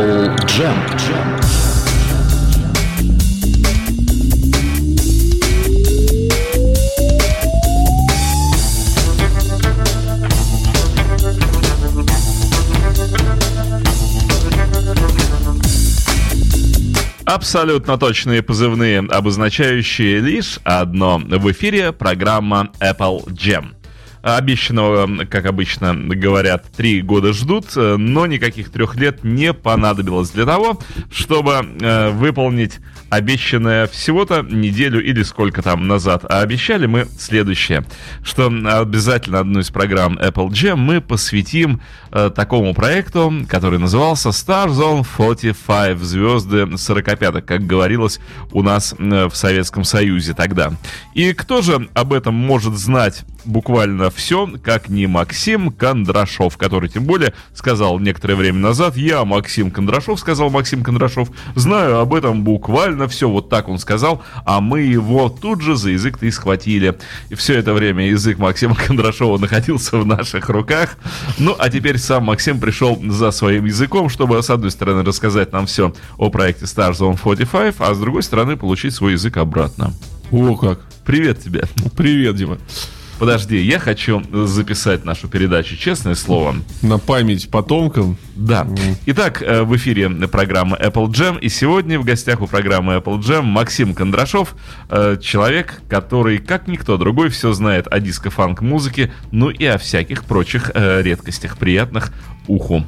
Apple Jam. Абсолютно точные позывные, обозначающие лишь одно. В эфире программа Apple Jam. Обещанного, как обычно говорят, три года ждут, но никаких трех лет не понадобилось для того, чтобы э, выполнить обещанное всего-то неделю или сколько там назад. А обещали мы следующее, что обязательно одну из программ Apple Jam мы посвятим э, такому проекту, который назывался Star Zone 45, звезды 45, как говорилось у нас э, в Советском Союзе тогда. И кто же об этом может знать буквально все, как не Максим Кондрашов, который тем более сказал некоторое время назад, я Максим Кондрашов, сказал Максим Кондрашов, знаю об этом буквально все, вот так он сказал, а мы его тут же за язык-то и схватили. И все это время язык Максима Кондрашова находился в наших руках. Ну, а теперь сам Максим пришел за своим языком, чтобы, с одной стороны, рассказать нам все о проекте Star Zone 45, а с другой стороны, получить свой язык обратно. О, как! Привет тебе! Привет, Дима! Подожди, я хочу записать нашу передачу, честное слово. На память потомкам? Да. Итак, э, в эфире программа Apple Jam, и сегодня в гостях у программы Apple Jam Максим Кондрашов, э, человек, который, как никто другой, все знает о диско-фанк-музыке, ну и о всяких прочих э, редкостях, приятных уху.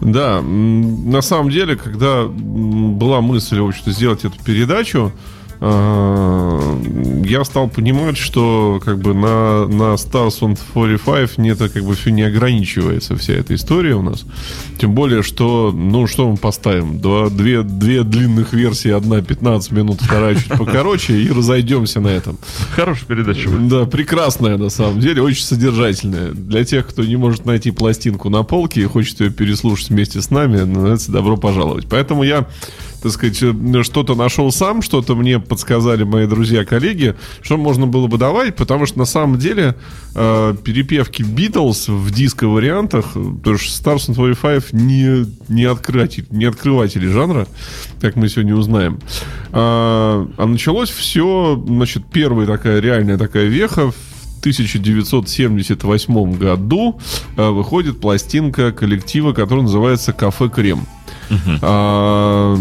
Да, на самом деле, когда была мысль, в общем-то, сделать эту передачу, я стал понимать, что как бы на, на Stars on 45 не это как бы все не ограничивается, вся эта история у нас. Тем более, что, ну, что мы поставим? Два, две, две длинных версии, одна 15 минут, вторая чуть покороче, и разойдемся на этом. Хорошая передача. Да, прекрасная на самом деле, очень содержательная. Для тех, кто не может найти пластинку на полке и хочет ее переслушать вместе с нами, добро пожаловать. Поэтому я так сказать, э, что-то нашел сам, что-то мне подсказали мои друзья-коллеги, что можно было бы давать, потому что на самом деле э, перепевки Битлз в диско-вариантах, потому что Stars on 45 не, не, открыватель, не открыватели жанра, как мы сегодня узнаем. А, а началось все, значит, первая такая реальная такая веха в 1978 году э, выходит пластинка коллектива, который называется «Кафе Крем». Uh-huh. А,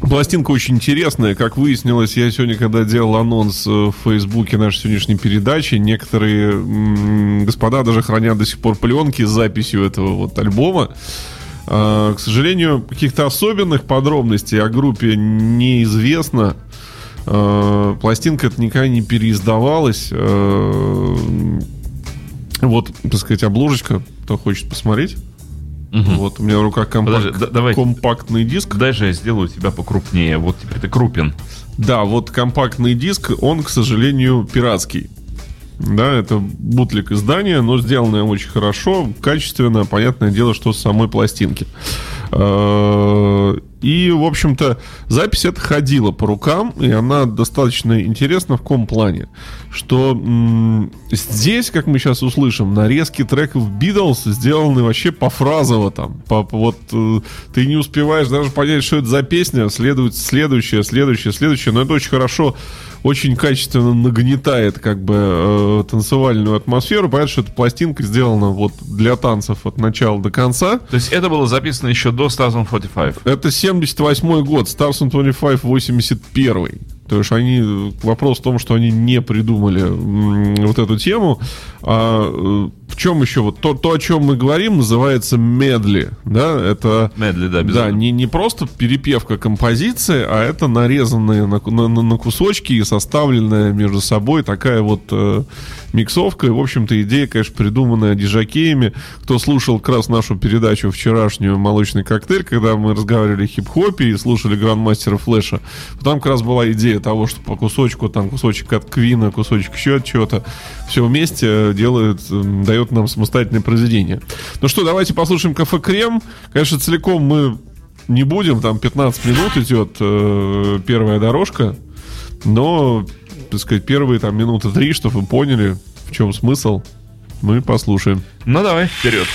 Пластинка очень интересная. Как выяснилось, я сегодня, когда делал анонс э, в Фейсбуке нашей сегодняшней передачи, некоторые м- господа даже хранят до сих пор пленки с записью этого вот альбома. А, к сожалению, каких-то особенных подробностей о группе неизвестно. А, пластинка это никогда не переиздавалась. А, вот, так сказать, обложечка, кто хочет посмотреть. Угу. Вот у меня в руках компак... Подожди, да, давай, компактный диск. Дай же я сделаю тебя покрупнее. Вот теперь ты крупен. Да, вот компактный диск, он, к сожалению, пиратский. Да, это бутлик издания, но сделанное очень хорошо, качественно. Понятное дело, что с самой пластинки. И, в общем-то, запись эта ходила по рукам, и она достаточно интересна в каком плане, что м- здесь, как мы сейчас услышим, нарезки треков Битлз сделаны вообще пофразово там. По, вот э, ты не успеваешь даже понять, что это за песня, следует следующее, следующее, следующее, но это очень хорошо очень качественно нагнетает как бы э, танцевальную атмосферу. Понятно, что эта пластинка сделана вот для танцев от начала до конца. То есть это было записано еще до Stars on 45? Это 78 год, Stars on 25 81 то есть они вопрос в том, что они не придумали вот эту тему. А э, в чем еще вот то, то, о чем мы говорим, называется медли, да? Это медли, да, да, не не просто перепевка композиции, а это нарезанные на, на, на кусочки и составленная между собой такая вот э, миксовка. И, в общем-то, идея, конечно, придуманная дижакеями. Кто слушал как раз нашу передачу вчерашнюю «Молочный коктейль», когда мы разговаривали о хип-хопе и слушали грандмастера Флэша, там как раз была идея того, что по кусочку, там кусочек от Квина, кусочек еще от чего-то, все вместе делает, дает нам самостоятельное произведение. Ну что, давайте послушаем «Кафе Крем». Конечно, целиком мы не будем, там 15 минут идет э, первая дорожка, но так сказать, первые там минуты три, чтобы вы поняли, в чем смысл, мы послушаем. Ну давай, вперед.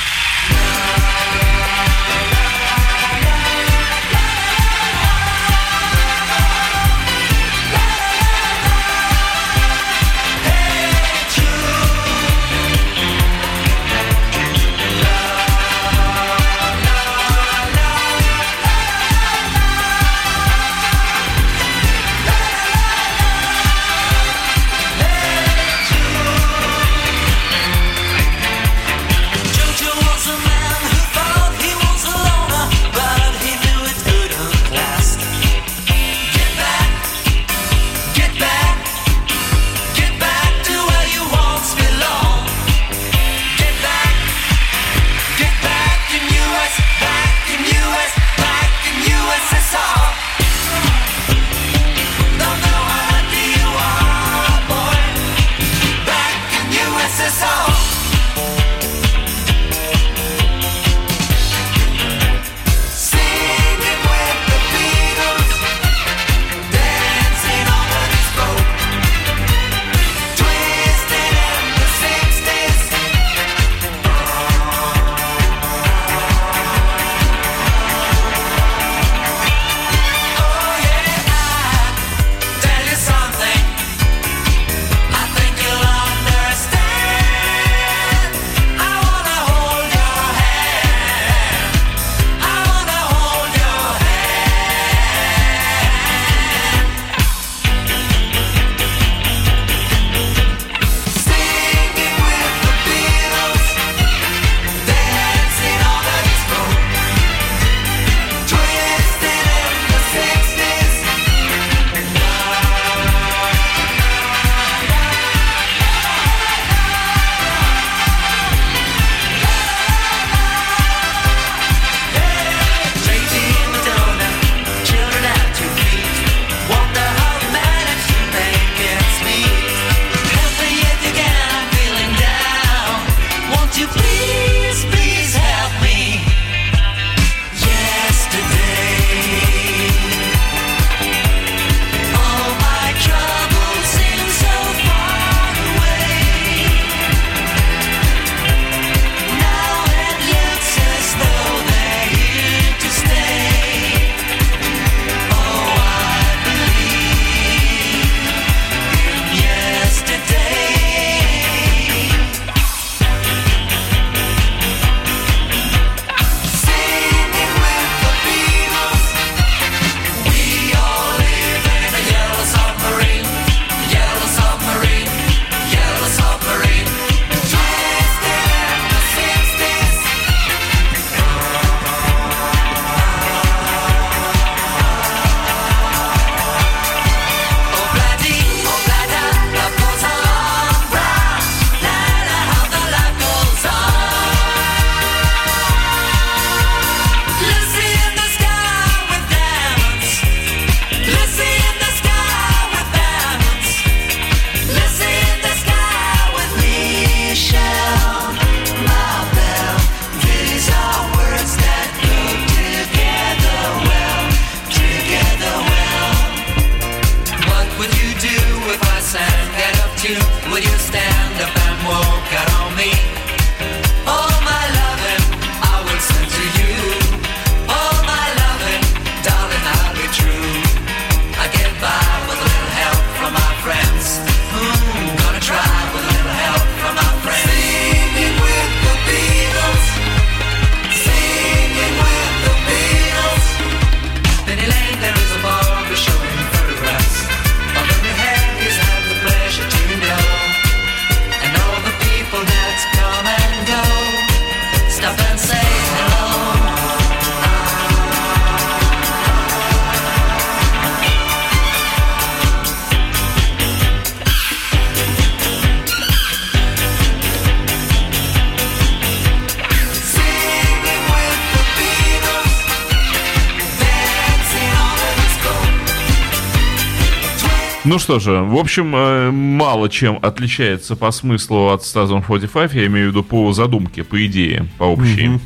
Ну что же, в общем, э, мало чем отличается по смыслу от 1045, я имею в виду по задумке, по идее, по общей. Мгм.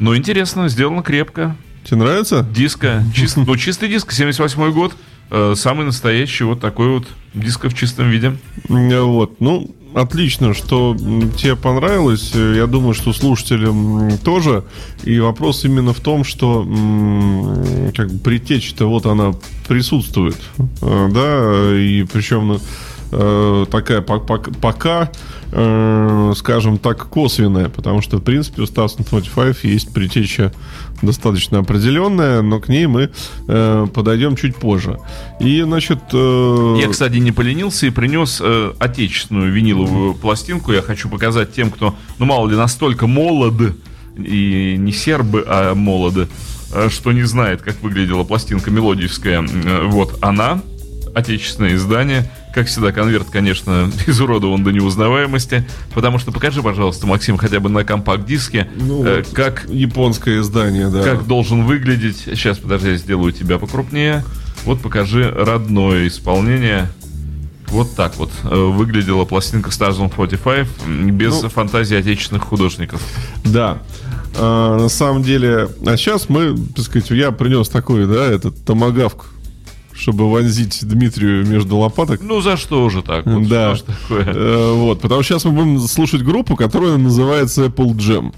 Но интересно, сделано крепко. Тебе нравится? Диско, чист, ну чистый диск, 78 год, э, самый настоящий вот такой вот диско в чистом виде. Вот, ну, отлично, что тебе понравилось. Э, Я думаю, что слушателям тоже. И вопрос именно в том, что как бы предтеча-то вот она присутствует. Э, Да, и причем ну, э, такая пок- пок- пока, э, скажем так, косвенная, потому что, в принципе, у 1045 есть предтеча достаточно определенная, но к ней мы э, подойдем чуть позже. И, значит... э, Я, кстати, не поленился и принес э, отечественную виниловую пластинку. Я хочу показать тем, кто, ну мало ли, настолько молод, и не сербы, а молоды, что не знает, как выглядела пластинка мелодиевская. Вот она, отечественное издание. Как всегда, конверт, конечно, изуродован до неузнаваемости. Потому что покажи, пожалуйста, Максим, хотя бы на компакт-диске, Ну, э, вот как Японское издание, да. как должен выглядеть. Сейчас, подожди, я сделаю тебя покрупнее. Вот покажи родное исполнение. Вот так вот э, выглядела пластинка Stars 45 м, без Ну. фантазии отечественных художников. Да. А, на самом деле, а сейчас мы, так сказать, я принес такой, да, этот томагавк, чтобы вонзить Дмитрию между лопаток. Ну за что же так? Вот Да. что такое? Э, вот, потому что сейчас мы будем слушать группу, которая называется Apple Jam.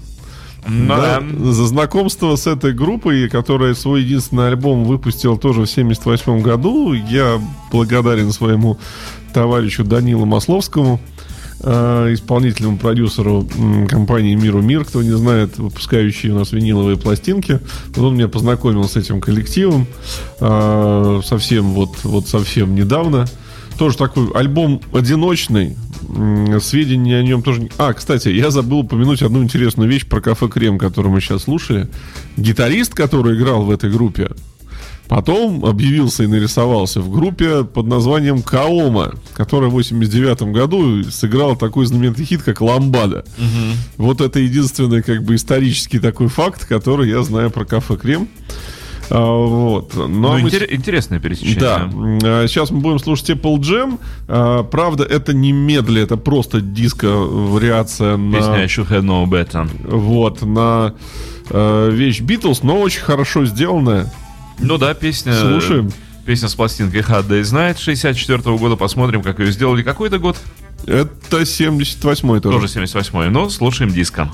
Да, да. За знакомство с этой группой, которая свой единственный альбом выпустила тоже в 78 году, я благодарен своему товарищу Данилу Масловскому, исполнительному продюсеру компании Миру Мир, кто не знает, выпускающий у нас виниловые пластинки. Вот он меня познакомил с этим коллективом э, совсем вот, вот совсем недавно. Тоже такой альбом одиночный. Сведения о нем тоже... А, кстати, я забыл упомянуть одну интересную вещь про кафе Крем, который мы сейчас слушали. Гитарист, который играл в этой группе, потом объявился и нарисовался в группе под названием Каома, которая в 89 году сыграла такой знаменитый хит, как «Ламбада». Вот это единственный как бы исторический такой факт, который я знаю про кафе Крем. А, вот. Ну, Ну, а мы интер- интересное пересечение. да, А, сейчас мы будем слушать Apple Jam. Правда, это не медли, это просто диско-вариация на, Песня I should have known better. вот, на э, вещь Beatles, но очень хорошо сделанная. Ну да, песня... Слушаем. Песня с пластинкой Hard Day's Night 64 года. Посмотрим, как ее сделали. Какой-то год? Это 78-й тоже. Тоже 78-й. Но слушаем диско.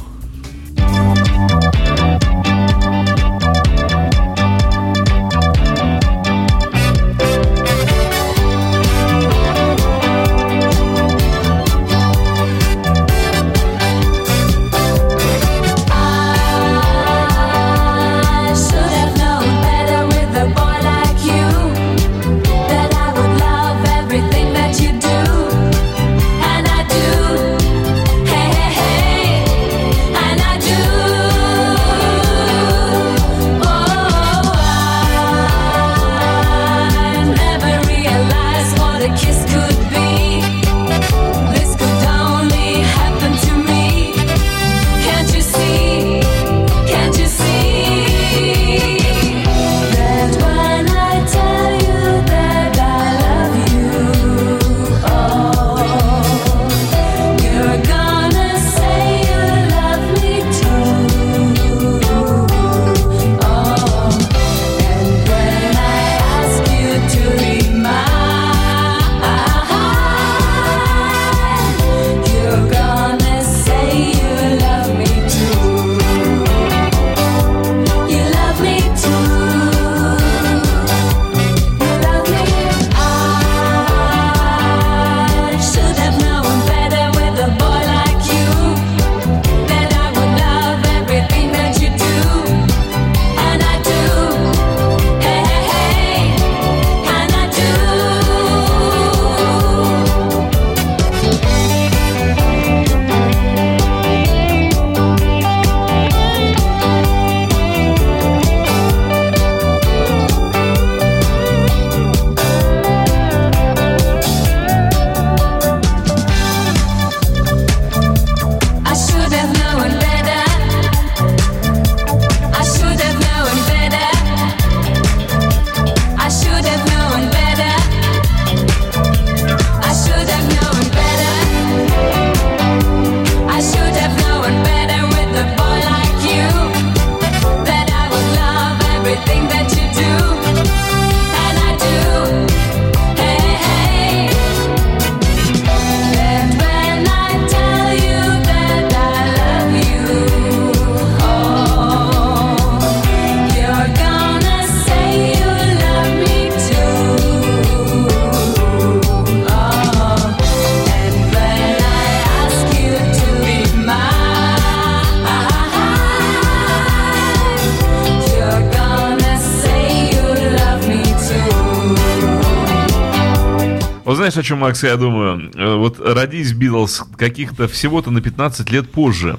О чем, Макс, я думаю? Э, Вот родись Битлз каких-то всего-то на 15 лет позже,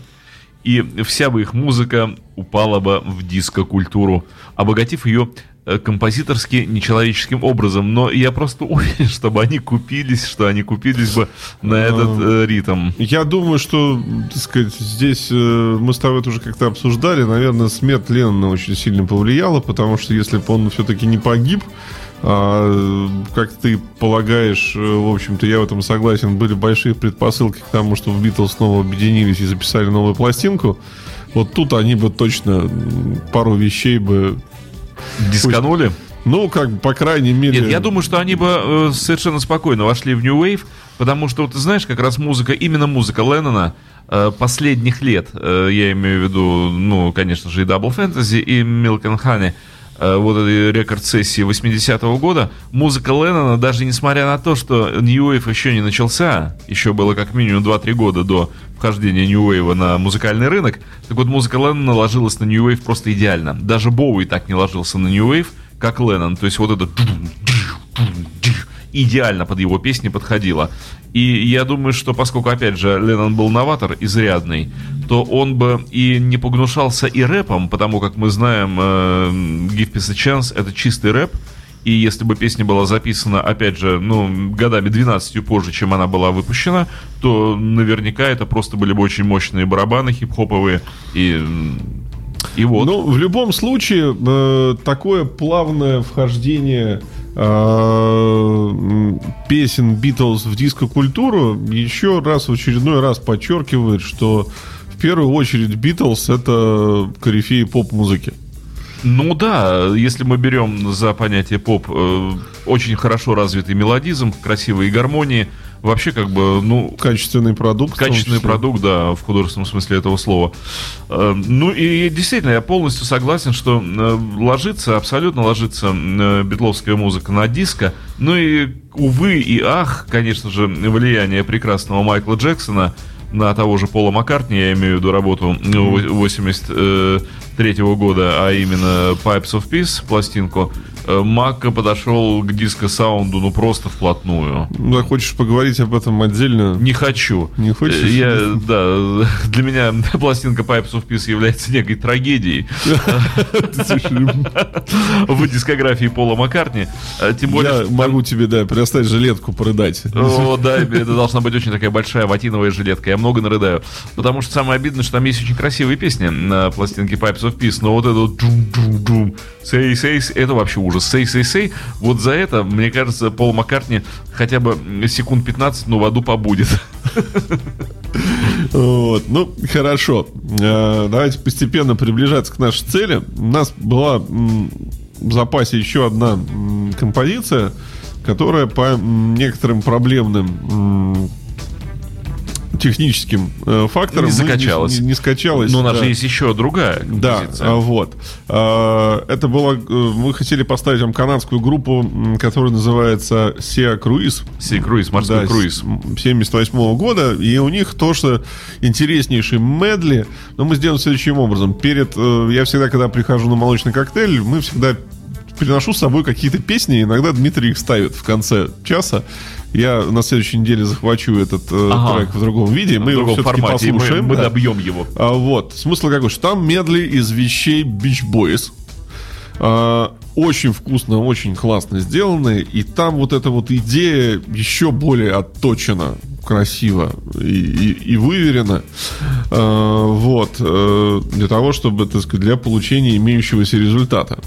и вся бы их музыка упала бы в диско-культуру, обогатив ее э, композиторски нечеловеческим образом. Но я просто уверен, чтобы они купились, что они купились бы на этот э, ритм. Я думаю, что, так сказать, здесь э, мы с тобой это уже как-то обсуждали. Наверное, смерть Леннона очень сильно повлияла, потому что если бы он все-таки не погиб, а, как ты полагаешь, э, в общем-то, я в этом согласен, были большие предпосылки к тому, что в Битлз снова объединились и записали новую пластинку. Вот тут они бы точно пару вещей бы... Дисканули? Ну, как бы, по крайней мере... Нет, я думаю, что они бы э, совершенно спокойно вошли в New Wave, потому что, вот, ты знаешь, как раз музыка, именно музыка Леннона э, последних лет, э, я имею в виду, ну, конечно же, и Double Fantasy, и Milk and Honey, вот этой рекорд-сессии 80-го года, музыка Леннона, даже несмотря на то, что New Wave еще не начался, еще было как минимум 2-3 года до вхождения New Wave на музыкальный рынок, так вот музыка Леннона ложилась на New Wave просто идеально. Даже Боуи так не ложился на New Wave, как Леннон. То есть вот это идеально под его песни подходило. И я думаю, что поскольку, опять же, Леннон был новатор изрядный, то он бы и не погнушался и рэпом, потому как мы знаем, э, Give Peace a Chance — это чистый рэп, и если бы песня была записана, опять же, ну, годами 12 позже, чем она была выпущена, то наверняка это просто были бы очень мощные барабаны хип-хоповые. И, и вот. Ну, в любом случае, э, такое плавное вхождение песен Битлз в диско-культуру еще раз, в очередной раз подчеркивает, что в первую очередь Битлз это корифеи поп-музыки. Ну да, если мы берем за понятие поп э, очень хорошо развитый мелодизм, красивые гармонии, вообще как бы, ну, Качественный продукт. качественный продукт, да, в художественном смысле этого слова. Э, Ну и действительно, я полностью согласен, что э, ложится, абсолютно ложится э, битловская музыка на диско. Ну и, увы и ах, конечно же, влияние прекрасного Майкла Джексона на того же Пола Маккартни, я имею в виду работу ну, 83 года, а именно Pipes of Peace, пластинку, Макка подошел к диско-саунду, ну, просто вплотную. Ну, а хочешь поговорить об этом отдельно? Не хочу. Не хочешь? Э, Я, да, для меня пластинка Pipes of Peace является некой трагедией в дискографии Пола Маккартни. Э, Тем более, Я могу тебе, да, предоставить жилетку продать. о, да, это должна быть очень такая большая ватиновая жилетка. Я много нарыдаю. Потому что самое обидное, что там есть очень красивые песни на пластинке Pipes of Peace, но вот это вот say, say, это вообще ужас. Say, say, say. Вот за это, мне кажется, Пол Маккартни хотя бы секунд 15, но в аду побудет. Вот, ну, хорошо. Э, Давайте постепенно приближаться к нашей цели. У нас была в запасе еще одна композиция, которая по некоторым проблемным техническим э, факторам Не ну, закачалась. Не, не скачалась. Но у нас да. же есть еще другая Да, композиция. а, вот. А, Это было... э, Мы хотели поставить вам канадскую группу, которая называется Sea Cruise. Сей круиз, морской Да, круиз. 78 года, и у них то, что интереснейший медли, но мы сделаем следующим образом. Перед, э, я всегда, когда прихожу на молочный коктейль, мы всегда приношу с собой какие-то песни, иногда Дмитрий их ставит в конце часа. Я на следующей неделе захвачу этот э, Ага. трек в другом виде, мы в его все-таки мы, послушаем. мы да. добьем его. А, вот. Смысл какой? Что там медли из вещей Beach Boys. А, очень вкусно, очень классно сделаны. И там вот эта вот идея еще более отточена, красиво и, и, и выверена. А, вот. э, Для того, чтобы, так сказать, для получения имеющегося результата.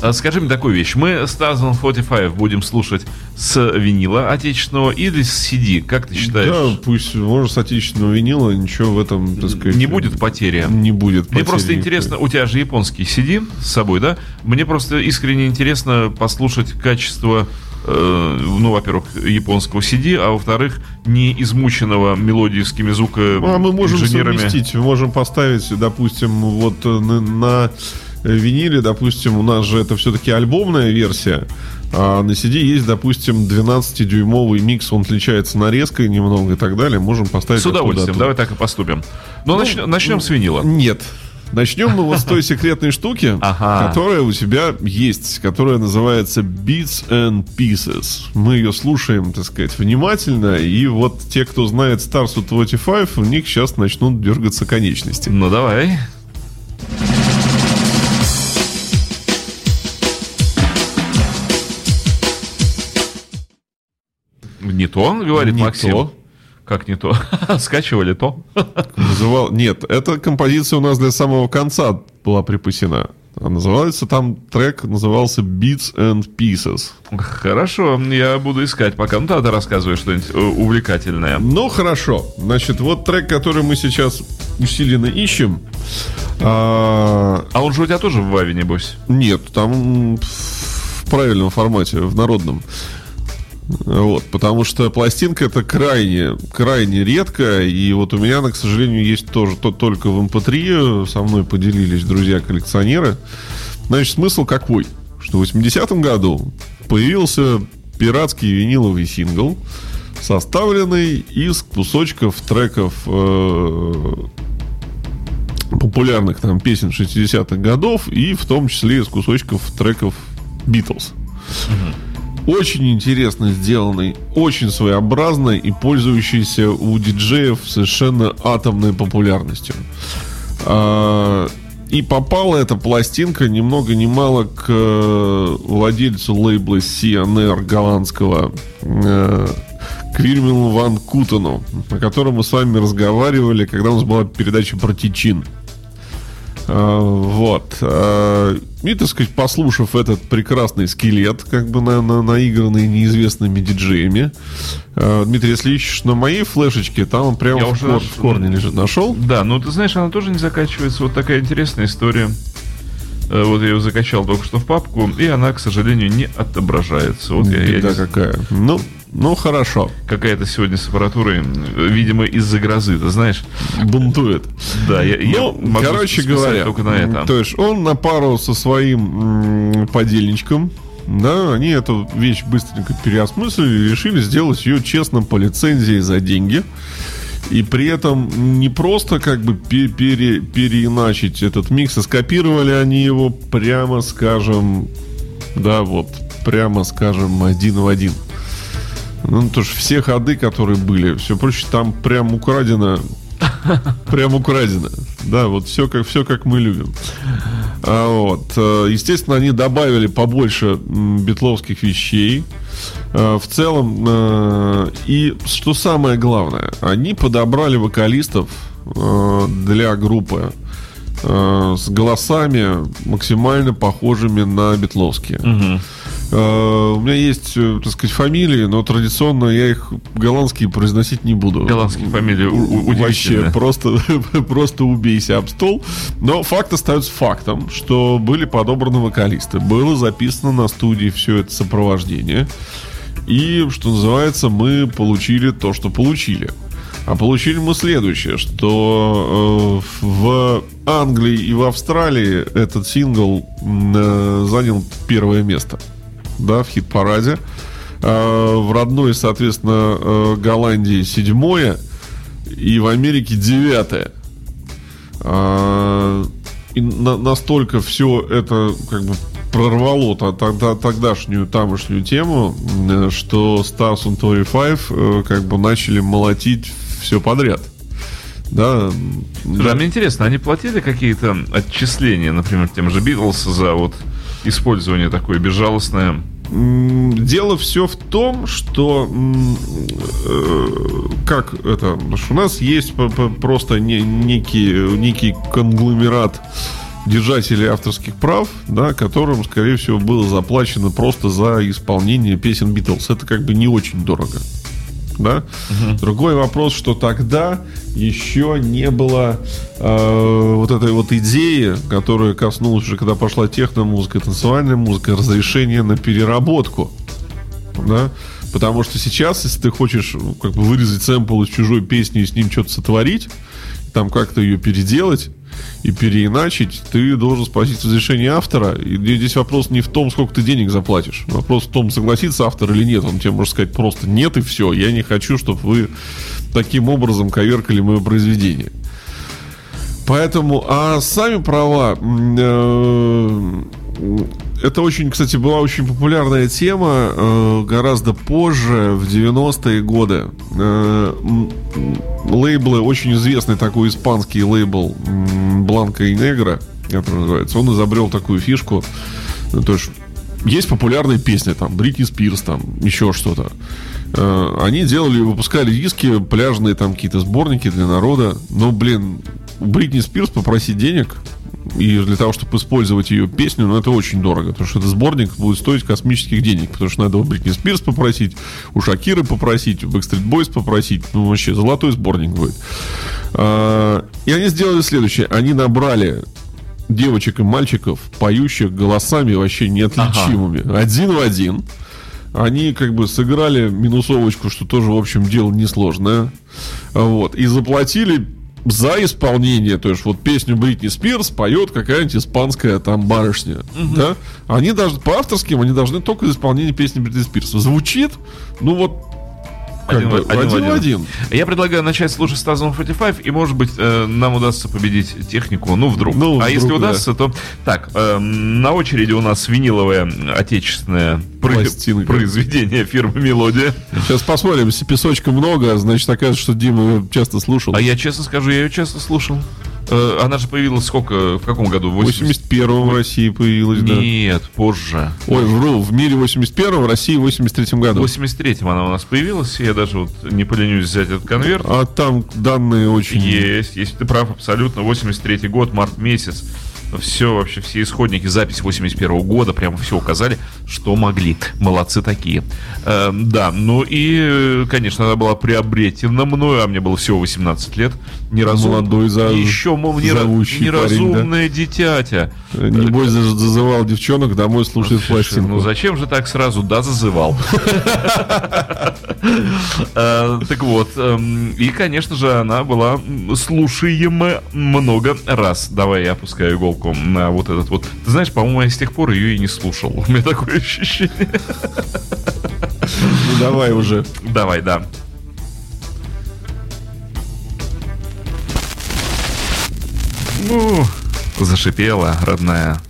А Скажи мне такую вещь. Мы Stars 45 будем слушать с винила отечественного или с CD? Как ты считаешь? Да, пусть, может, с отечественного винила, ничего в этом, так сказать... Не будет потери? Не будет. Мне потери просто никакой. интересно, у тебя же японский CD с собой, да? Мне просто искренне интересно послушать качество, э, ну, во-первых, японского CD, а во-вторых, не измученного мелодическими звуками Ну, а мы можем совместить. Мы можем поставить, допустим, вот э, на, на виниле, допустим, у нас же это все-таки альбомная версия, а на CD есть, допустим, 12-дюймовый микс, он отличается нарезкой немного и так далее. Можем поставить С удовольствием, давай так и поступим. Но начнем, начнем с винила. Нет. Начнем мы вот с той секретной штуки, Ага. которая у тебя есть, которая называется Beats and Pieces. Мы ее слушаем, так сказать, внимательно, и вот те, кто знает Stars 25, у них сейчас начнут дергаться конечности. Ну, давай. Не то, говорит Не Максим. то. Как не то? Скачивали то. Называл... Нет, эта композиция у нас для самого конца была припасена. А называется там трек, назывался Beats and Pieces. Хорошо, я буду искать пока. Ну, тогда рассказывай что-нибудь э, увлекательное. Ну, хорошо. Значит, вот трек, который мы сейчас усиленно ищем. а, А он же у тебя тоже в Ваве, небось? Нет, там в правильном формате, в народном. Вот, потому что пластинка это крайне, крайне редко, и вот у меня она, к сожалению, есть тоже то, только в MP3, со мной поделились друзья-коллекционеры. Значит, смысл какой? Что в 80-м году появился пиратский виниловый сингл, составленный из кусочков треков э, популярных там песен 60-х годов и в том числе из кусочков треков Битлз. Очень интересно сделанный, очень своеобразный и пользующийся у диджеев совершенно атомной популярностью. А, И попала эта пластинка ни много ни мало к э, владельцу лейбла CNR голландского э, к Вильмину Ван Кутену, о котором мы с вами разговаривали, когда у нас была передача про Тичин. А, Вот. А, И, так сказать, послушав этот прекрасный скелет, как бы на, на- наигранный неизвестными диджеями, а, Дмитрий, если ищешь на моей флешечке, там он прямо Я в, уже кор- наш- в корне лежит. Нашел? Да, ну ты знаешь, она тоже не заканчивается. Вот такая интересная история. Э, Вот я ее закачал только что в папку, и она, к сожалению, не отображается. Вот я, я Беда не- какая. Ну, ну, хорошо. какая-то сегодня с аппаратурой, видимо, из-за грозы, ты знаешь? Бунтует. Да, я, я Ну, могу короче говоря, только на это. то есть он на пару со своим подельничком, да, они эту вещь быстренько переосмыслили и решили сделать ее честно по лицензии за деньги. И при этом не просто как бы пе- пере- переиначить этот микс, а скопировали они его прямо, скажем, да, вот, прямо, скажем, один в один. Ну, то есть все ходы, которые были, все проще, там прям украдено Прям украдено. Да, вот все как, все как мы любим. А вот. э, Естественно, они добавили побольше битловских вещей. Э, В целом, э, и что самое главное, они подобрали вокалистов э, для группы с голосами максимально похожими на битловские. Э, У меня есть, э, так сказать, фамилии, но традиционно я их голландские произносить не буду. Голландские фамилии Вообще, просто, просто убейся об стол. Но факт остается фактом, что были подобраны вокалисты. Было записано на студии все это сопровождение. И, что называется, мы получили то, что получили. А получили мы следующее, что э, в Англии и в Австралии этот сингл э, занял первое место да, в хит-параде. А, в родной, соответственно, э, Голландии седьмое и в Америке девятое. А, и на- настолько все это как бы прорвало тогда, тогдашнюю тамошнюю тему, что Stars on 25 э, как бы начали молотить все подряд. Да, Слушай, а мне интересно, они платили какие-то отчисления, например, тем же Битлз за вот использование такое безжалостное? Дело все в том, что э, как это, у нас есть просто не- некий, некий конгломерат держателей авторских прав, да, которым, скорее всего, было заплачено просто за исполнение песен Битлз. Это как бы не очень дорого. Да? Другой вопрос, что тогда еще не было э, вот этой вот идеи, которая коснулась уже, когда пошла техномузыка, танцевальная музыка, разрешение на переработку. Да? Потому что сейчас, если ты хочешь ну, как бы вырезать сэмпл из чужой песни и с ним что-то сотворить, там как-то ее переделать и переиначить, ты должен спросить разрешение автора. И здесь вопрос не в том, сколько ты денег заплатишь. Вопрос в том, согласится автор или нет. Он тебе может сказать просто нет и все. Я не хочу, чтобы вы таким образом коверкали мое произведение. Поэтому, а сами права, э, это очень, кстати, была очень популярная тема э, гораздо позже, в 90-е годы. Э, лейблы, очень известный такой испанский лейбл Бланка и Негра, это называется, он изобрел такую фишку. Ну, То есть есть популярные песни, там, Бритни Спирс, там, еще что-то. Э, Они делали, выпускали диски, пляжные там какие-то сборники для народа. Но, блин, Бритни Спирс попросить денег и для того, чтобы использовать ее песню, ну, это очень дорого, потому что этот сборник будет стоить космических денег, потому что надо у Бритни Спирс попросить, у Шакиры попросить, у Backstreet Boys попросить, ну, вообще, золотой сборник будет. А, И они сделали следующее, они набрали девочек и мальчиков, поющих голосами вообще неотличимыми, один в один, они как бы сыграли минусовочку, что тоже, в общем, дело несложное. Вот. И заплатили за исполнение, то есть вот песню Бритни Спирс поет какая-нибудь испанская там барышня, да? Они даже по авторским, они должны только за исполнение песни Бритни Спирс. Звучит, ну вот Один бы, в- один один, в один. Я предлагаю начать слушать Stars 45, и, может быть, э, нам удастся победить технику, ну, вдруг. Ну, а вдруг, если да. удастся, то... Так, э, на очереди у нас виниловое отечественное Пластинка. произведение фирмы «Мелодия». Сейчас посмотрим, если песочка много, значит оказывается, что Дима часто слушал. А я честно скажу, я ее часто слушал. Э, она же появилась сколько, в каком году? в 81-м в России появилась, да. Нет, позже. Ой, вру, в мире 81-м, в России в 83-м В году. 83-м она у нас появилась, я даже вот не поленюсь взять этот конверт. А там данные очень... Есть, есть, ты прав, абсолютно. 83 год, март месяц. Все, вообще, все исходники, запись 81 года, прямо все указали, что могли. Молодцы такие. Э, да, ну и, конечно, она была приобретена мною, а мне было всего 18 лет. Неразум... Молодой за- Еще, мол, нера- неразумное дитятя. Э, Небось, за- зазывал девчонок домой слушать Слушай, пластинку. Ну зачем же так сразу? Да, зазывал. Э, Так вот, эм, и, конечно же, она была слушаема много раз. Давай я опускаю иголку на вот этот вот. Ты знаешь, по-моему, я с тех пор ее и не слушал. У меня такое ощущение. Ну, давай уже. Давай, да. Ну, зашипела, родная.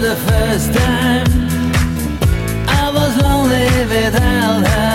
The first time I was lonely without her.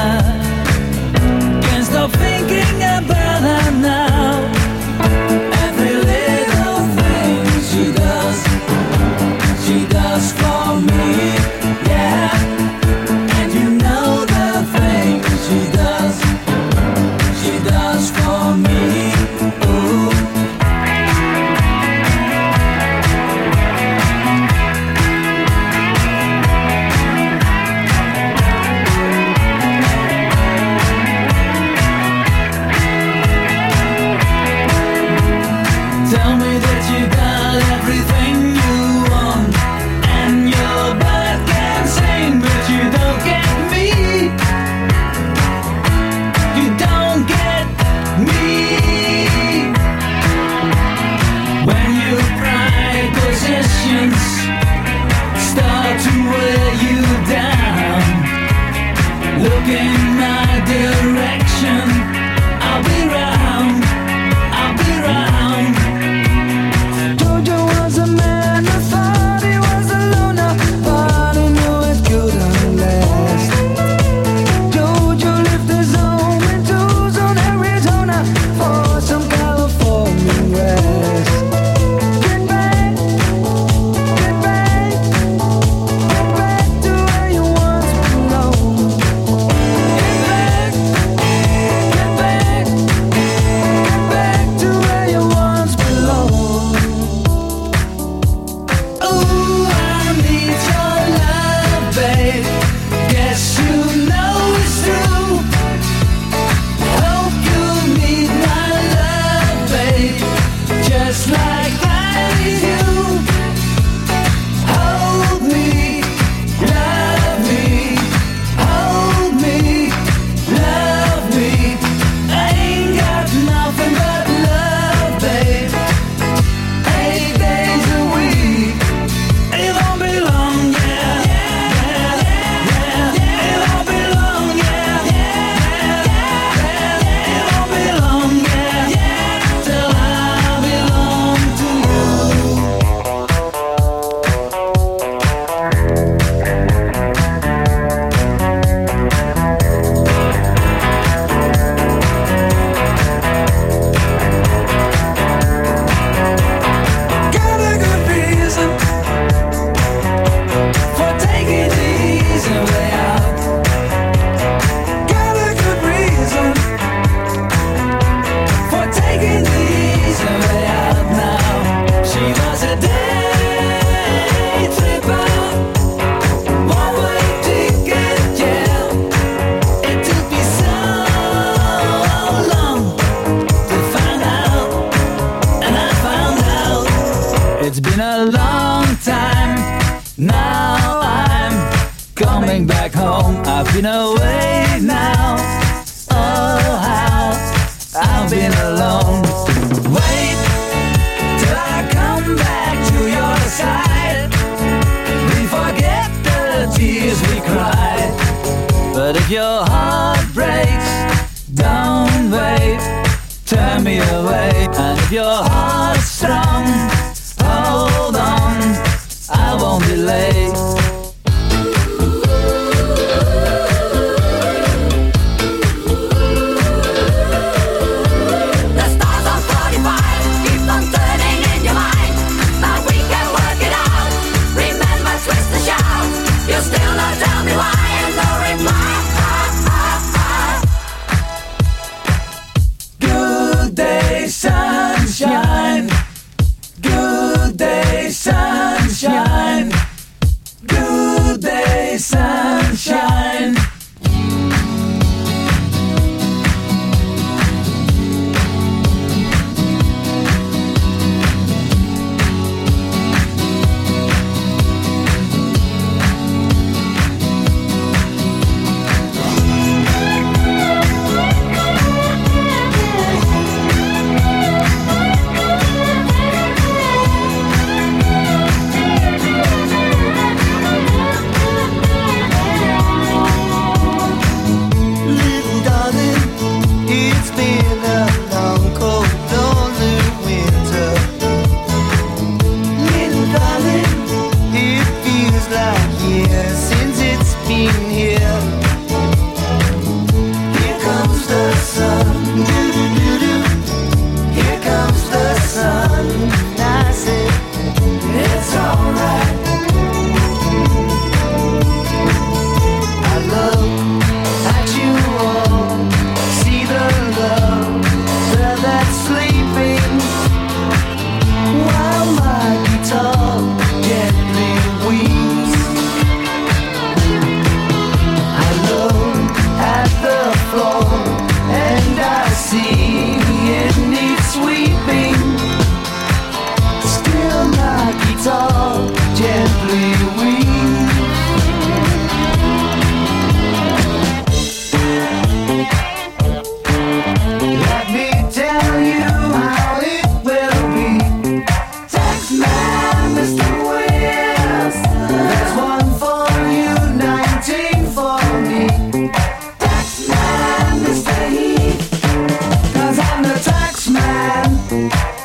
Thank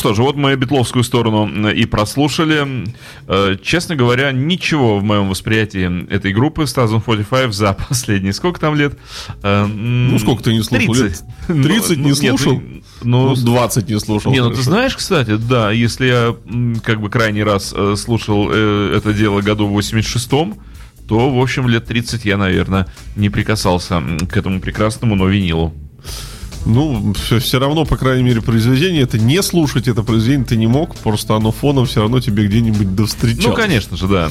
что же, вот мы битловскую сторону э, и прослушали. Э, Честно говоря, ничего в моем восприятии этой группы 1045 за последние сколько там лет? Ну, сколько ты не слушал? 30. Лет 30 не слушал? Ну, Ну, 20 не слушал. не, ну ты знаешь, кстати, да, если я как бы крайний раз э, слушал э, это дело году в 86-м, то, в общем, лет 30 я, наверное, не прикасался к этому прекрасному, но винилу. Ну, все, равно, по крайней мере, произведение это не слушать это произведение ты не мог, просто оно фоном все равно тебе где-нибудь довстречалось. Ну, конечно же, да.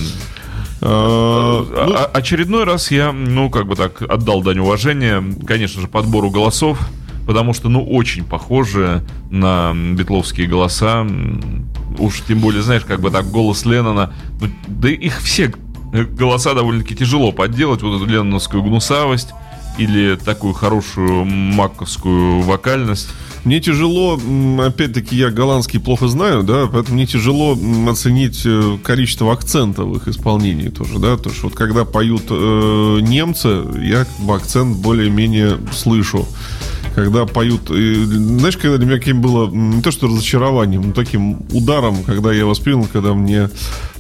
А, ну, А- очередной раз я, ну, как бы так, отдал дань уважения, конечно же, подбору голосов, потому что, ну, очень похожи на битловские голоса. Уж тем более, знаешь, как бы так, голос Леннона, ну, да их все э, голоса довольно-таки тяжело подделать, вот эту ленноновскую гнусавость или такую хорошую маковскую вокальность. Мне тяжело, опять-таки, я голландский плохо знаю, да, поэтому мне тяжело оценить э, количество акцентов их исполнении тоже, да, потому что вот когда поют э, немцы, я как бы акцент более-менее слышу. Когда поют, и, знаешь, когда для меня каким было не то что разочарованием, но таким ударом, когда я воспринял, когда мне,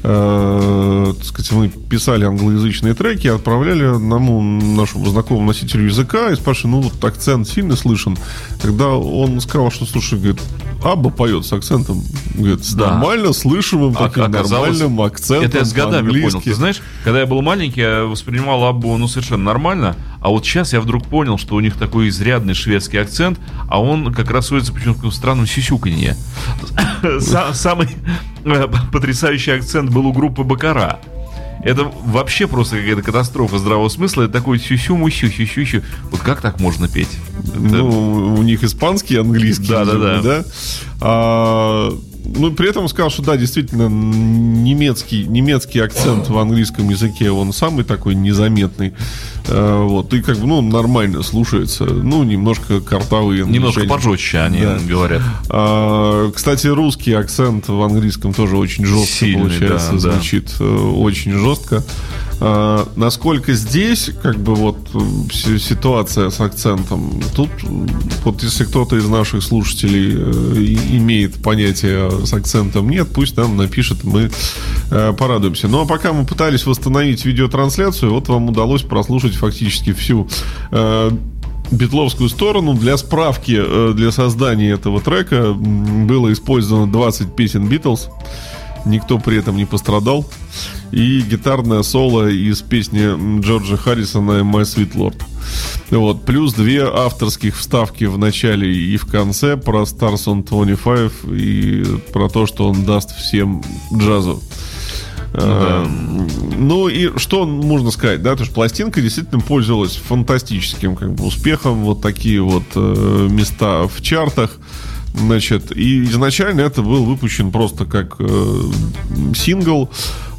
э, так сказать, мы писали англоязычные треки, отправляли одному нашему знакомому носителю языка и спрашивали, ну вот акцент сильно слышен. Когда он сказал, что, слушай, говорит, Абба поет с акцентом, говорит, с Да. нормально слышимым А- таким нормальным акцентом Это я с годами понял. Ты знаешь, когда я был маленький, я воспринимал Аббу, ну, совершенно нормально. А вот сейчас я вдруг понял, что у них такой изрядный шведский акцент, а он как раз сводится почему-то к странному сюсюканье. Са- Самый э, потрясающий акцент был у группы Бакара. Это вообще просто какая-то катастрофа здравого смысла. Это такой сюсю-мусю, сюсю-сю. Вот как так можно петь? Это- Ну, у них испанский, английский. Да, да, видимо, да. А, ну, при этом сказал, что да, действительно, немецкий, немецкий акцент в английском языке, он самый такой незаметный. А, вот, и как бы, ну, нормально слушается. Ну, немножко картавые. Немножко пожестче они Да. говорят. А, кстати, русский акцент в английском тоже очень жестко Сильный, получается, да, да. звучит э, очень жестко. А, насколько здесь, как бы вот э, си- ситуация с акцентом, тут вот если кто-то из наших слушателей э, имеет понятие с акцентом нет, пусть нам напишет, мы э, порадуемся. Ну а пока мы пытались восстановить видеотрансляцию, вот вам удалось прослушать фактически всю битловскую сторону. Для справки, для создания этого трека было использовано 20 песен Битлз. Никто при этом не пострадал. И гитарное соло из песни Джорджа Харрисона «My Sweet Lord». Вот. Плюс две авторских вставки в начале и в конце про Stars on 25 и про то, что он даст всем джазу. Э, Ну и что можно сказать, да, то что пластинка действительно пользовалась фантастическим как бы, успехом, вот такие вот э, места в чартах. Значит, и изначально это был выпущен просто как э, сингл.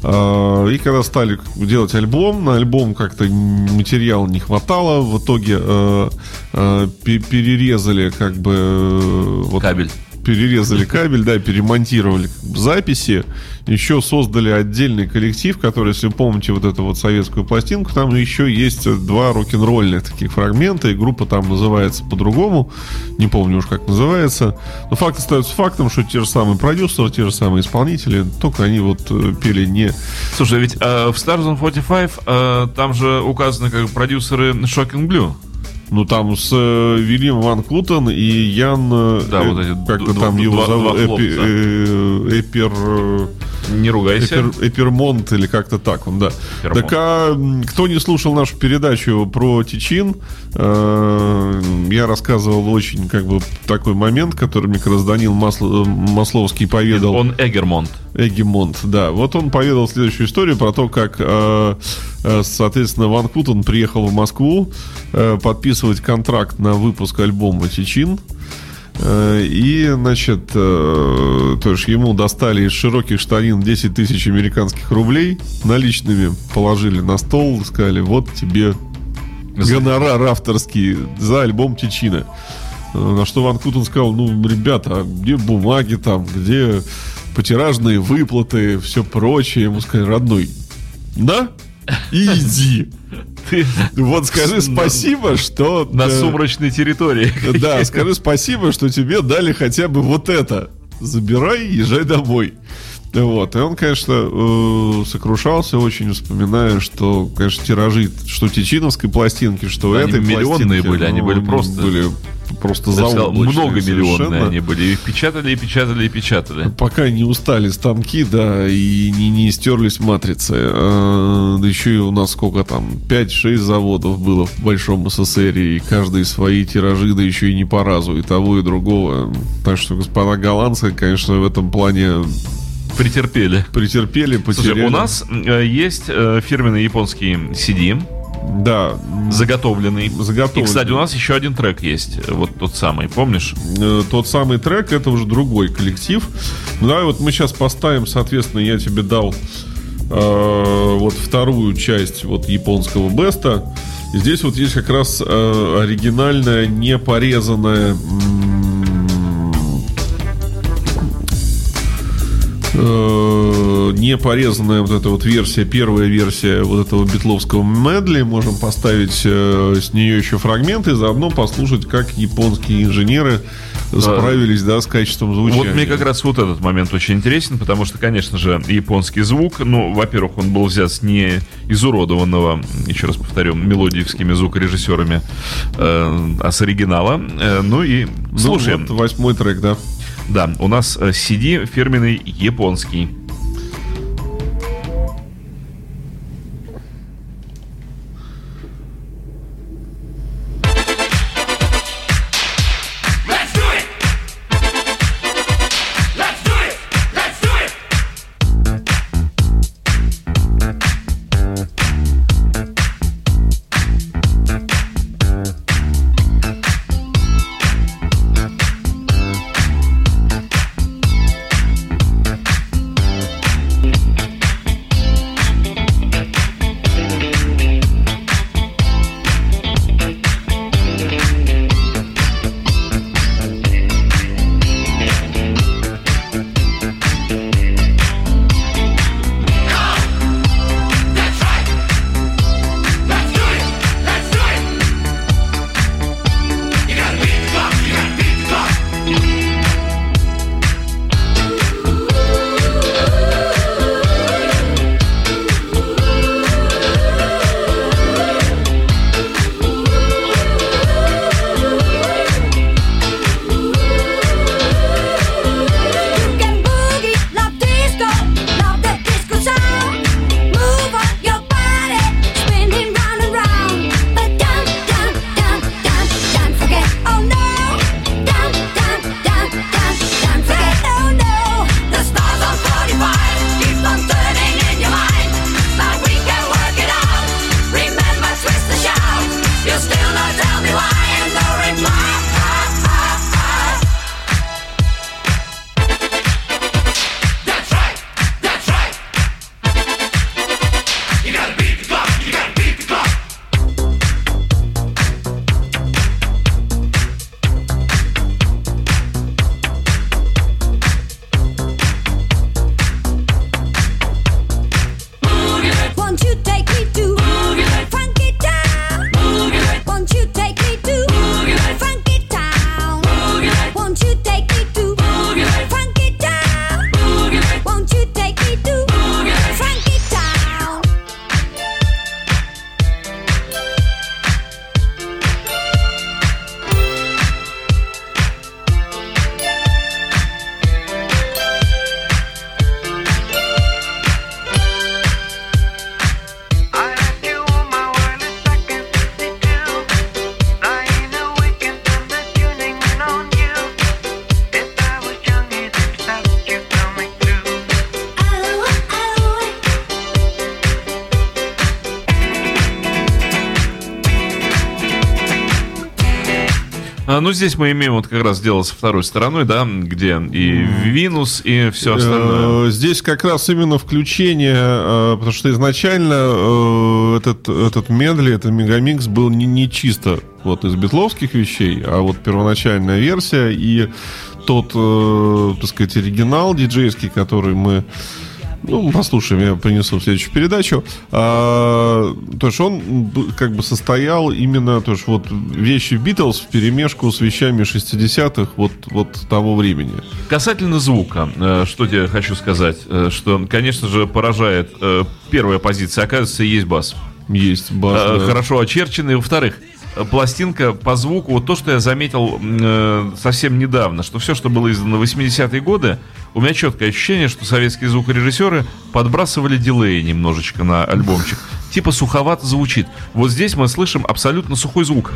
Э, и когда стали делать альбом, на альбом как-то материала не хватало. В итоге э, э, пе- перерезали как бы э, вот Кабель. Перерезали кабель, да, перемонтировали записи, еще создали отдельный коллектив, который, если помните вот эту вот советскую пластинку, там еще есть два рок-н-ролльных таких фрагмента, и группа там называется по-другому, не помню уж как называется, но факт остается фактом, что те же самые продюсеры, те же самые исполнители, только они вот э, пели не... Слушай, ведь э, в Stars on 45 э, там же указаны как продюсеры Shocking Blue. Ну, там с э, Вильям Ван Клутен и Ян... э, Да, э, вот эти Как-то там два- его зовут... Эпи- э, Эпер... э, Не ругайся. Эпер- Эпермонт или как-то так он, да. Эпермонт. Так а кто не слушал нашу передачу про Тичин, э, я рассказывал очень как бы такой момент, который мне как раз Данил Масло- Масловский поведал. Он Эгермонт. Эгемонт, да. Вот он поведал следующую историю про то, как, э, э, соответственно, Ван Кутен приехал в Москву э, подписывать контракт на выпуск альбома Тичин. Э, И, значит, э, то есть ему достали из широких штанин 10 тысяч американских рублей наличными, положили на стол, сказали, вот тебе гонорар авторский за альбом Тичина. Э, На что Ван Кутен сказал, ну, ребята, а где бумаги там, где потиражные выплаты, все прочее. Ему сказали, родной, да? Иди. Ты Вот скажи спасибо, что... на сумрачной территории. Да, скажи спасибо, что тебе дали хотя бы вот это. забирай, езжай домой. Вот, и он, конечно, э, сокрушался очень, вспоминая, что, конечно, тиражи, что тичиновской пластинки, что Они этой миллионные пластинки, были, они ну, были просто- были просто заоблачные многомиллионные совершенно. они были. Их печатали и печатали и печатали. Пока не устали станки, да, и не, не стерлись матрицы. А, Да еще и у нас сколько там, 5-6 заводов было в Большом СССР, и каждый свои тиражи, да еще и не по разу, и того, и другого. Так что господа голландцы, конечно, в этом плане Претерпели. претерпели, потеряли. Слушай, у нас э, есть э, фирменный японский CD, Да, заготовленный. Заготовленный. И, кстати, у нас еще один трек есть, вот тот самый, помнишь? э, тот самый трек, это уже другой коллектив. Ну, давай вот мы сейчас поставим, соответственно, я тебе дал э, вот вторую часть вот японского беста. Здесь вот есть как раз э, оригинальная, не э, не порезанная вот эта вот версия, первая версия вот этого битловского медли. Можем поставить э, с нее еще фрагменты и заодно послушать, как японские инженеры справились, да, с качеством звучания. Вот мне как раз вот этот момент очень интересен, потому что, конечно же, японский звук, ну, во-первых, он был взят с не изуродованного, еще раз повторю, мелодиевскими звукорежиссерами, э, а с оригинала. Э, ну и Ну, слушаем. вот восьмой трек, да. Да, у нас э, CD фирменный японский. Здесь мы имеем вот как раз дело со второй стороной, да, где и Винус, и все остальное. Э, Здесь как раз именно включение, э, потому что изначально э, этот, этот медли, этот мегамикс был не, не чисто вот из битловских вещей, а вот первоначальная версия и тот, так сказать, оригинал диджейский, который мы Ну, послушаем, я принесу в следующую передачу. А, то есть он как бы состоял именно, то есть вот вещи Битлз в перемешку с вещами 60-х вот, вот того времени. Касательно звука, э, что тебе хочу сказать, э, что, конечно же, поражает э, первая позиция, оказывается, есть бас. Есть бас. Да. Хорошо очерченный. Во-вторых, пластинка по звуку, вот то, что я заметил э, совсем недавно, что все, что было издано в 80-е годы, у меня четкое ощущение, что советские звукорежиссеры подбрасывали дилеи немножечко на альбомчик. Типа суховато звучит. Вот здесь мы слышим абсолютно сухой звук.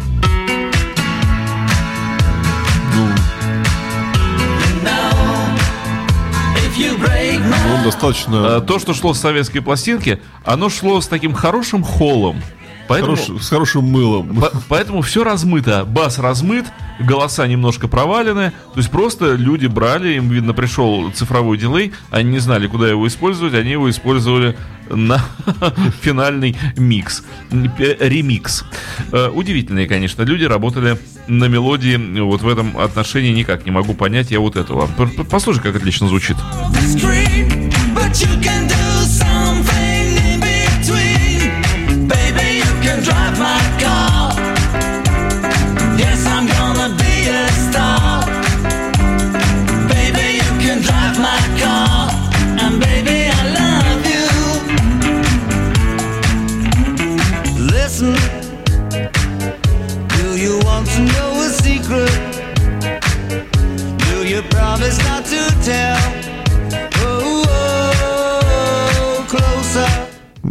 My Он достаточно Э, То, что шло с советской пластинки, оно шло с таким хорошим холлом. Поэтому, хорош- с хорошим мылом. по- поэтому все размыто. Бас размыт, голоса немножко провалены. То есть просто люди брали, им, видно, пришел цифровой дилей, они не знали, куда его использовать, они его использовали на финальный микс, э, ремикс. Э, Удивительные, конечно, люди работали на мелодии. Вот в этом отношении никак не могу понять я вот этого. Послушай, как отлично звучит. the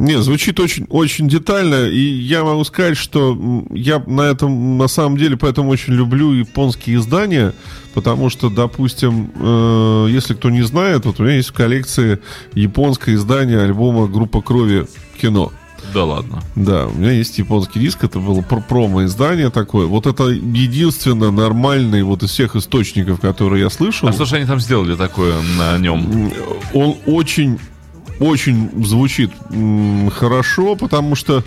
Не, звучит очень, очень детально, и я могу сказать, что я на этом, на самом деле, поэтому очень люблю японские издания, потому что, допустим, э, если кто не знает, вот у меня есть в коллекции японское издание альбома «Группа крови. Кино». Да ладно. Да, у меня есть японский диск, это было про- промо-издание такое. Вот это единственно нормальный вот из всех источников, которые я слышал. А что же они там сделали такое на нем? Он очень очень звучит хорошо, потому что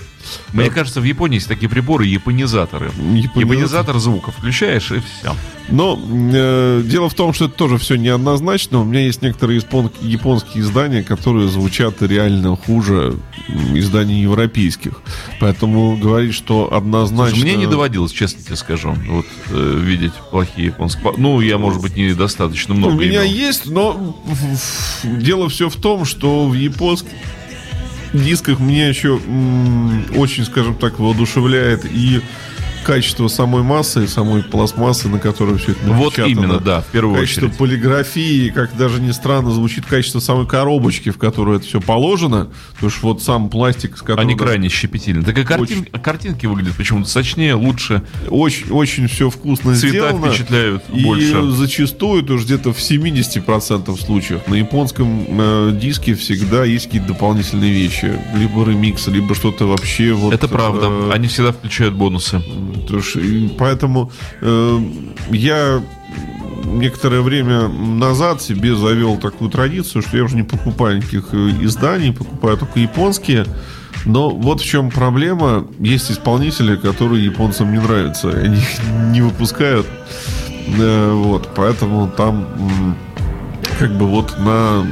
Мне кажется, в Японии есть такие приборы, японизаторы. Японизатор. Японизатор звука включаешь и все. Но э, дело в том, что это тоже все неоднозначно. У меня есть некоторые испон- японские издания, которые звучат реально хуже изданий европейских. Поэтому говорить, что однозначно... Мне не доводилось, честно тебе скажу, вот э, видеть плохие японские. Ну, я, может быть, недостаточно много. У меня имел. есть, но дело все в том, что в японских дисках меня еще очень, скажем так, воодушевляет. И качество самой массы, самой пластмассы, на которой все это Вот напечатано. именно, да, в первую Качество очередь. полиграфии, как даже ни странно звучит качество самой коробочки, в которую это все положено. Потому что вот сам пластик, с которым... Они крайне щепетильны. Так и картин- картинки выглядят почему-то сочнее, лучше. Очень, очень все вкусно Цвета сделано. впечатляют и больше. зачастую, тоже где-то в 70% случаев на японском э, диске всегда есть какие-то дополнительные вещи. Либо ремиксы, либо что-то вообще вот... Это правда. э, Они всегда включают бонусы. Поэтому э, я некоторое время назад себе завел такую традицию, что я уже не покупаю никаких э, изданий, покупаю только японские. Но вот в чем проблема. Есть исполнители, которые японцам не нравятся. Они их не выпускают. Э, Вот, поэтому там как бы вот на,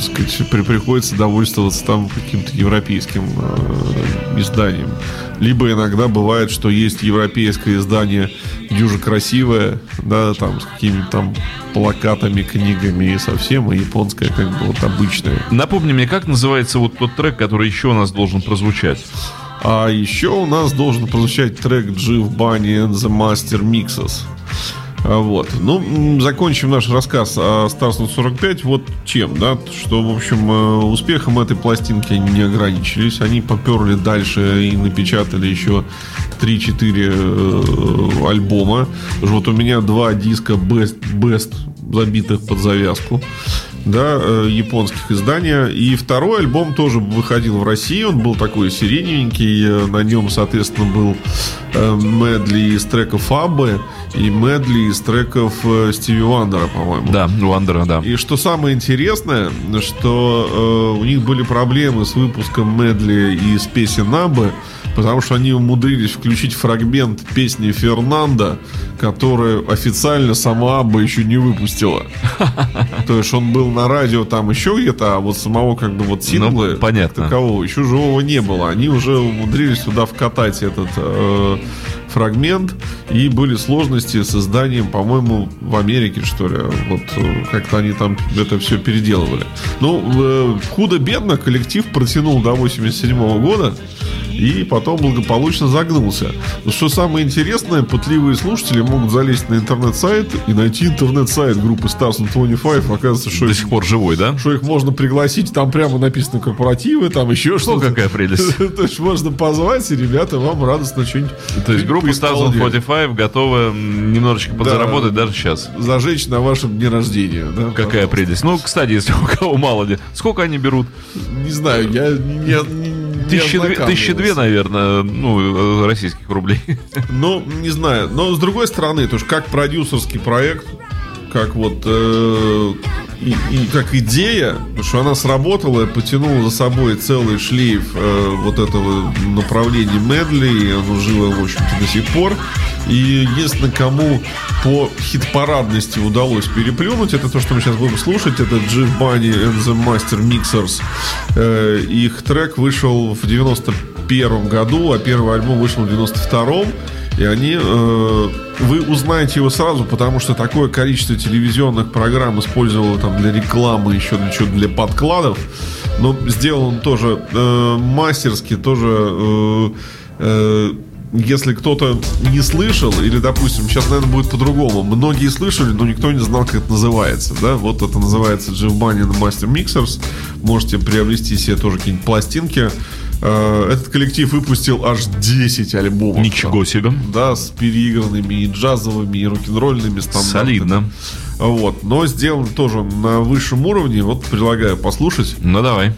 сказать, при, приходится довольствоваться там каким-то европейским э, изданием. Либо иногда бывает, что есть европейское издание дюже красивое, да, там с какими-то там плакатами, книгами и совсем, а японское как бы вот обычное. Напомни мне, как называется вот тот трек, который еще у нас должен прозвучать? А еще у нас должен прозвучать трек Jive Bunny and the Master Mixes. А Вот. Ну, закончим наш рассказ о Stars 45 вот чем, да, что, в общем, э, успехом этой пластинки они не ограничились. Они поперли дальше и напечатали еще 3-4 э, альбома. Вот у меня два диска Best, Best забитых под завязку да, э, японских издания. И второй альбом тоже выходил в России. Он был такой сиреневенький. На нем, соответственно, был medley из треков Аббы. И medley из треков э, Стиви Вандера, по-моему. Да, Вандера, да. И что самое интересное, что э, у них были проблемы с выпуском medley из песен Аббы, потому что они умудрились включить фрагмент песни Фернанда, которую официально сама Абба еще не выпустила. То есть он был на радио там еще где-то, а вот самого как бы вот сингла Ну, понятно. такового еще живого не было. Они уже умудрились туда вкатать этот э, фрагмент, и были сложности с изданием, по-моему, в Америке, что ли. Вот э, как-то они там это все переделывали. Ну, э, худо-бедно коллектив протянул до 87 года, и потом благополучно загнулся. Но что самое интересное, пытливые слушатели могут залезть на интернет-сайт и найти интернет-сайт группы Stars on 25. Оказывается, что До их сих пор живой, да? что их можно пригласить, там прямо написано корпоративы, там еще Ну, что-то. какая прелесть. То есть можно позвать, и ребята вам радостно что-нибудь То есть группа Stars on поисполняют. 45 готова немножечко подзаработать даже сейчас. Зажечь на вашем дне рождения. Да, Какая прелесть. Ну, кстати, если у кого мало. Сколько они берут? Не знаю, я не Тысячи две, тысячи две, наверное, ну, э, российских рублей. Ну, не знаю. Но с другой стороны, то есть как продюсерский проект, как вот э, и, и как идея, что она сработала, потянула за собой целый шлейф э, вот этого направления медли, и оно живо, в общем-то, до сих пор. И единственное, кому по хит-парадности удалось переплюнуть, это то, что мы сейчас будем слушать, это Джиф Банни and the Master Mixers. Э, их трек вышел в 91 году, а первый альбом вышел в 92 и они, э, вы узнаете его сразу, потому что такое количество телевизионных программ использовало там для рекламы, еще для чего для подкладов. Но сделал он тоже э, мастерски, тоже э, э, если кто-то не слышал, или, допустим, сейчас, наверное, будет по-другому. Многие слышали, но никто не знал, как это называется. Да? Вот это называется and the Master Mixers. Можете приобрести себе тоже какие-нибудь пластинки. Э, Этот коллектив выпустил аж 10 альбомов. Ничего себе. Да, с переигранными и джазовыми, и рок-н-ролльными стандартами. Солидно. Вот. Но сделан тоже на высшем уровне. Вот предлагаю послушать. Ну, давай.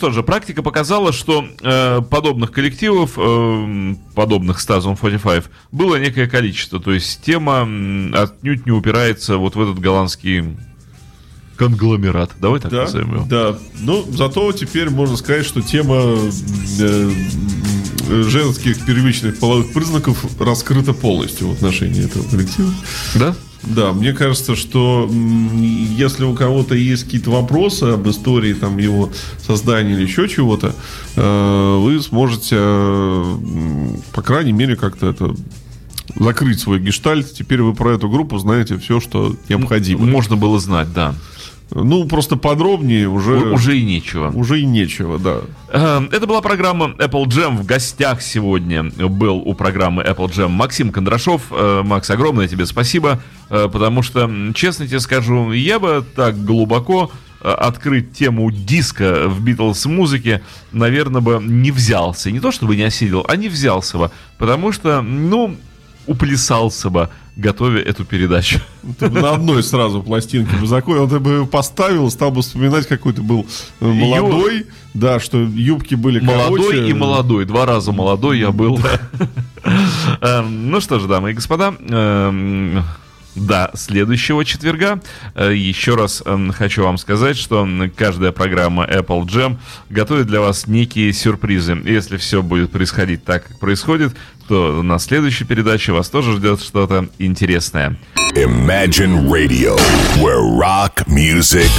Что же, практика показала, что э, подобных коллективов, э, подобных Stazon 45, было некое количество. То есть тема отнюдь не упирается вот в этот голландский конгломерат. Давай так Да, назовем его. да. Ну, зато теперь можно сказать, что тема э, женских первичных половых признаков раскрыта полностью в отношении этого коллектива. Да? Да, мне кажется, что если у кого-то есть какие-то вопросы об истории там его создания или еще чего-то, э, вы сможете, э, по крайней мере, как-то это закрыть свой гештальт. Теперь вы про эту группу знаете все, что необходимо. Можно было знать, да. Ну, просто подробнее уже, У- Уже и нечего. уже и нечего, да. Э, Это была программа Apple Jam. В гостях сегодня был у программы Apple Jam Максим Кондрашов. Э, Макс, огромное тебе спасибо, э, потому что, честно тебе скажу, я бы так глубоко э, открыть тему диска в Битлз музыке, наверное, бы не взялся. Не то чтобы не осилил, а не взялся бы, потому что, ну, уплясался бы, готовя эту передачу. Ты бы на одной сразу пластинке бы закончил, ты бы поставил, стал бы вспоминать, какой ты был э, молодой, да, что юбки были Молодой короче. и молодой. Два раза молодой я был. Эм, Ну что ж, дамы и господа, эм, до следующего четверга. Э, Еще раз эм, хочу вам сказать, что каждая программа Apple Jam готовит для вас некие сюрпризы. Если все будет происходить так, как происходит, то на следующей передаче вас тоже ждет что-то интересное. Imagine Radio, where rock music